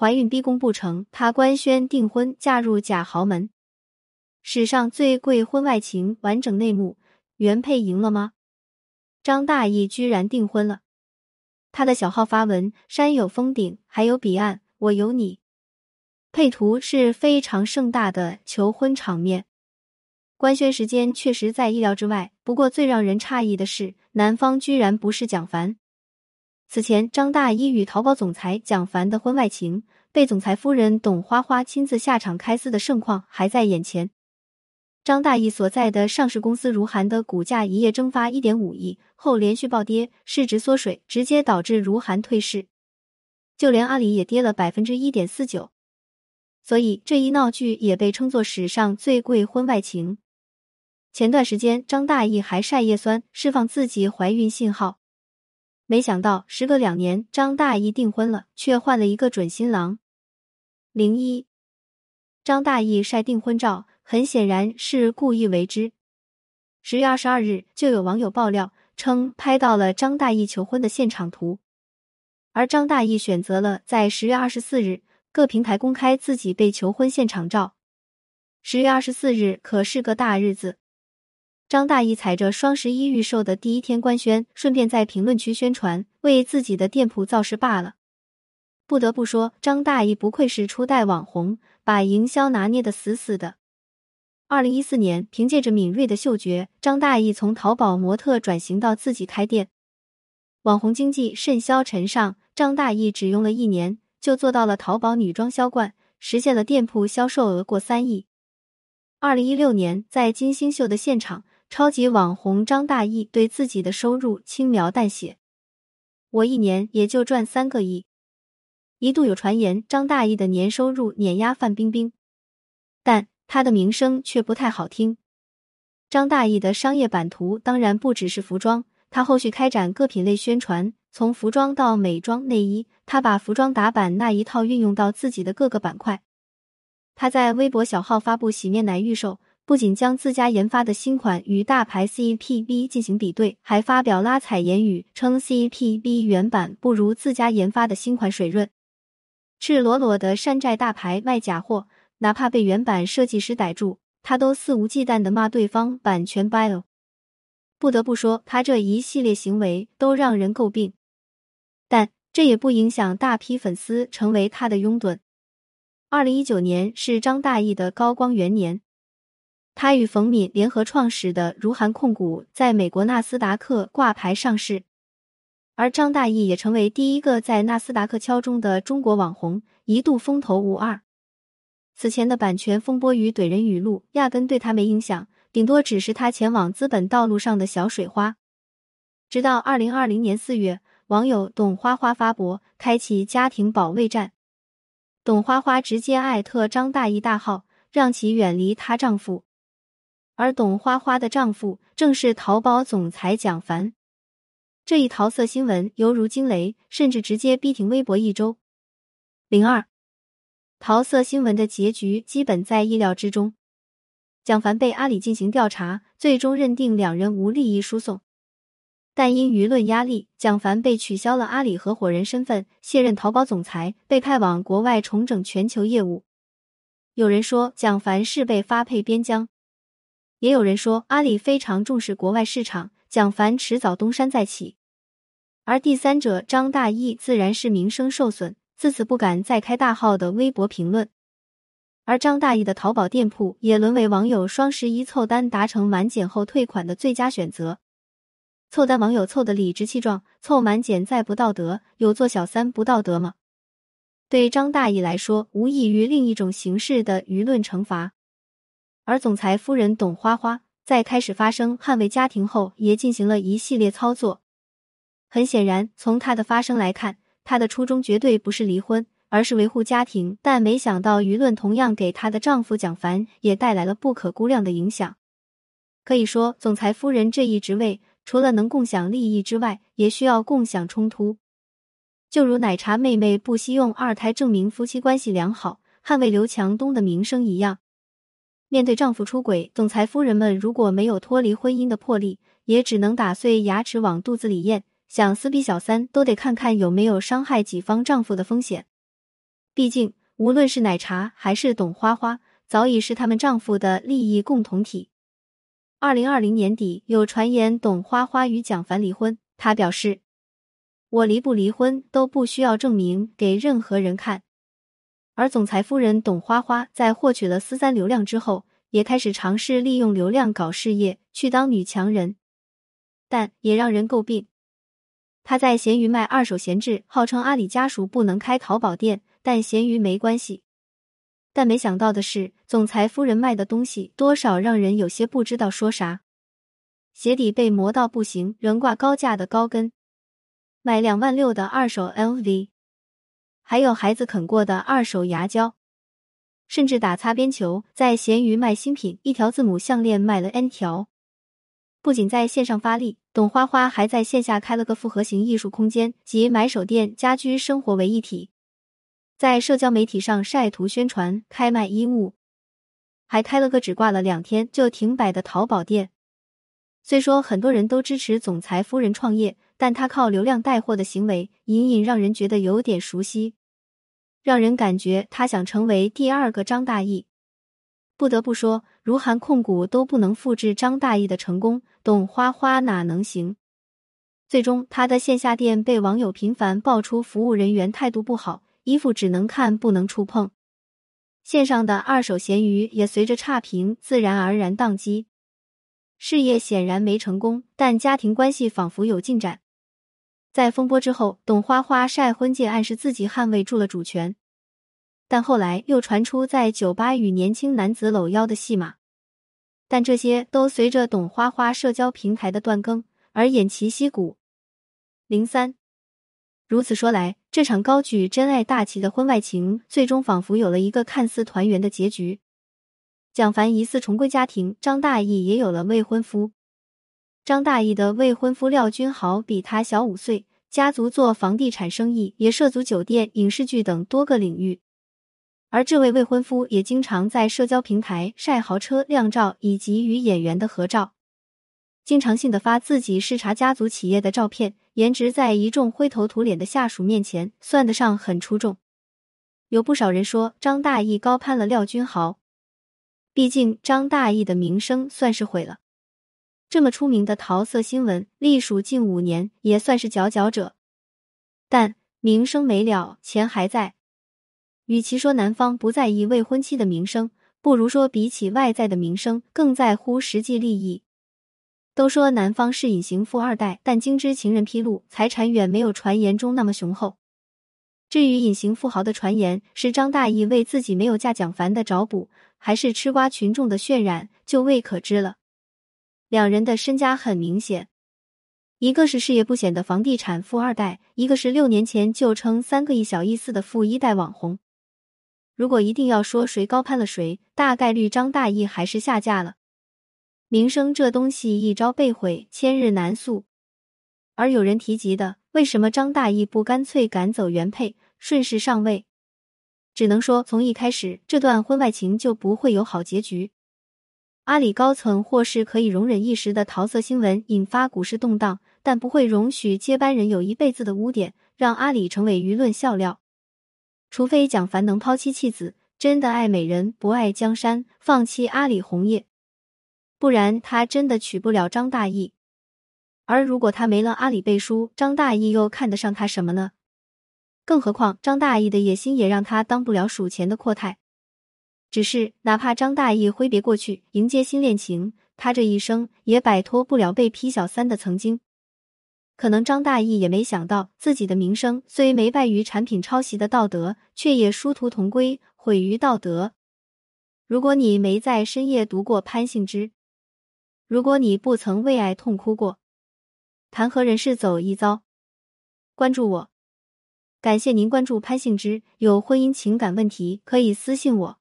怀孕逼宫不成，她官宣订婚，嫁入假豪门。史上最贵婚外情完整内幕，原配赢了吗？张大奕居然订婚了。他的小号发文，山有峰顶，还有彼岸，我有你。配图是非常盛大的求婚场面。官宣时间确实在意料之外，不过最让人诧异的是，男方居然不是蒋凡。此前，张大奕与淘宝总裁蒋凡的婚外情，被总裁夫人董花花亲自下场开撕的盛况还在眼前。张大奕所在的上市公司如涵的股价一夜蒸发一点五亿，后连续暴跌，市值缩水，直接导致如涵退市。就连阿里也跌了百分之一点四九。所以这一闹剧也被称作史上最贵婚外情。前段时间，张大奕还晒叶酸，释放自己怀孕信号。没想到，时隔两年，张大奕订婚了，却换了一个准新郎。零一，张大奕晒订婚照。很显然是故意为之。十月二十二日，就有网友爆料称拍到了张大奕求婚的现场图，而张大奕选择了在十月二十四日各平台公开自己被求婚现场照。十月二十四日可是个大日子，张大奕踩着双十一预售的第一天官宣，顺便在评论区宣传为自己的店铺造势罢了。不得不说，张大奕不愧是初代网红，把营销拿捏的死死的。二零一四年，凭借着敏锐的嗅觉，张大奕从淘宝模特转型到自己开店，网红经济甚嚣尘上。张大奕只用了一年，就做到了淘宝女装销冠，实现了店铺销售额过三亿。二零一六年，在金星秀的现场，超级网红张大奕对自己的收入轻描淡写：“我一年也就赚三个亿。”一度有传言张大奕的年收入碾压范冰冰，但。他的名声却不太好听。张大奕的商业版图当然不只是服装，他后续开展各品类宣传，从服装到美妆内衣，他把服装打版那一套运用到自己的各个板块。他在微博小号发布洗面奶预售，不仅将自家研发的新款与大牌 CPB 进行比对，还发表拉踩言语，称 CPB 原版不如自家研发的新款水润，赤裸裸的山寨大牌卖假货。哪怕被原版设计师逮住，他都肆无忌惮的骂对方版权 bio。不得不说，他这一系列行为都让人诟病，但这也不影响大批粉丝成为他的拥趸。二零一九年是张大奕的高光元年，他与冯敏联合创始的如涵控股在美国纳斯达克挂牌上市，而张大奕也成为第一个在纳斯达克敲钟的中国网红，一度风头无二。此前的版权风波与怼人语录压根对他没影响，顶多只是他前往资本道路上的小水花。直到二零二零年四月，网友董花花发博开启家庭保卫战，董花花直接艾特张大奕大号，让其远离她丈夫。而董花花的丈夫正是淘宝总裁蒋凡。这一桃色新闻犹如惊雷，甚至直接逼停微博一周。零二。桃色新闻的结局基本在意料之中，蒋凡被阿里进行调查，最终认定两人无利益输送，但因舆论压力，蒋凡被取消了阿里合伙人身份，卸任淘宝总裁，被派往国外重整全球业务。有人说蒋凡是被发配边疆，也有人说阿里非常重视国外市场，蒋凡迟早东山再起。而第三者张大奕自然是名声受损。自此不敢再开大号的微博评论，而张大奕的淘宝店铺也沦为网友双十一凑单达成满减后退款的最佳选择。凑单网友凑的理直气壮，凑满减再不道德，有做小三不道德吗？对张大奕来说，无异于另一种形式的舆论惩罚。而总裁夫人董花花在开始发声捍卫家庭后，也进行了一系列操作。很显然，从她的发声来看。她的初衷绝对不是离婚，而是维护家庭。但没想到，舆论同样给她的丈夫蒋凡也带来了不可估量的影响。可以说，总裁夫人这一职位，除了能共享利益之外，也需要共享冲突。就如奶茶妹妹不惜用二胎证明夫妻关系良好，捍卫刘强东的名声一样。面对丈夫出轨，总裁夫人们如果没有脱离婚姻的魄力，也只能打碎牙齿往肚子里咽。想撕逼小三，都得看看有没有伤害己方丈夫的风险。毕竟，无论是奶茶还是董花花，早已是他们丈夫的利益共同体。二零二零年底，有传言董花花与蒋凡离婚，她表示：“我离不离婚都不需要证明给任何人看。”而总裁夫人董花花在获取了私三流量之后，也开始尝试利用流量搞事业，去当女强人，但也让人诟病。她在闲鱼卖二手闲置，号称阿里家属不能开淘宝店，但闲鱼没关系。但没想到的是，总裁夫人卖的东西多少让人有些不知道说啥。鞋底被磨到不行，仍挂高价的高跟，卖两万六的二手 LV。还有孩子啃过的二手牙胶，甚至打擦边球，在闲鱼卖新品，一条字母项链卖了 N 条。不仅在线上发力，董花花还在线下开了个复合型艺术空间，集买手店、家居生活为一体，在社交媒体上晒图宣传，开卖衣物，还开了个只挂了两天就停摆的淘宝店。虽说很多人都支持总裁夫人创业，但他靠流量带货的行为，隐隐让人觉得有点熟悉。让人感觉他想成为第二个张大奕。不得不说，如涵控股都不能复制张大奕的成功，董花花哪能行？最终，他的线下店被网友频繁爆出服务人员态度不好，衣服只能看不能触碰。线上的二手闲鱼也随着差评自然而然宕机。事业显然没成功，但家庭关系仿佛有进展。在风波之后，董花花晒婚戒，暗示自己捍卫住了主权。但后来又传出在酒吧与年轻男子搂腰的戏码，但这些都随着董花花社交平台的断更而偃旗息鼓。零三，如此说来，这场高举真爱大旗的婚外情，最终仿佛有了一个看似团圆的结局。蒋凡疑似重归家庭，张大奕也有了未婚夫。张大奕的未婚夫廖君豪比他小五岁，家族做房地产生意，也涉足酒店、影视剧等多个领域。而这位未婚夫也经常在社交平台晒豪车靓照以及与演员的合照，经常性的发自己视察家族企业的照片，颜值在一众灰头土脸的下属面前算得上很出众。有不少人说张大奕高攀了廖君豪，毕竟张大奕的名声算是毁了。这么出名的桃色新闻，隶属近五年，也算是佼佼者。但名声没了，钱还在。与其说男方不在意未婚妻的名声，不如说比起外在的名声，更在乎实际利益。都说男方是隐形富二代，但经知情人披露，财产远没有传言中那么雄厚。至于隐形富豪的传言是张大奕为自己没有嫁蒋凡的找补，还是吃瓜群众的渲染，就未可知了。两人的身家很明显，一个是事业不显的房地产富二代，一个是六年前就称三个亿小意思的富一代网红。如果一定要说谁高攀了谁，大概率张大奕还是下嫁了。名声这东西一朝被毁，千日难塑。而有人提及的，为什么张大奕不干脆赶走原配，顺势上位？只能说从一开始，这段婚外情就不会有好结局。阿里高层或是可以容忍一时的桃色新闻引发股市动荡，但不会容许接班人有一辈子的污点，让阿里成为舆论笑料。除非蒋凡能抛妻弃子，真的爱美人不爱江山，放弃阿里红叶，不然他真的娶不了张大奕。而如果他没了阿里背书，张大奕又看得上他什么呢？更何况张大奕的野心也让他当不了数钱的阔太。只是，哪怕张大奕挥别过去，迎接新恋情，他这一生也摆脱不了被批小三的曾经。可能张大奕也没想到，自己的名声虽没败于产品抄袭的道德，却也殊途同归，毁于道德。如果你没在深夜读过潘幸之，如果你不曾为爱痛哭过，谈何人世走一遭？关注我，感谢您关注潘幸之。有婚姻情感问题可以私信我。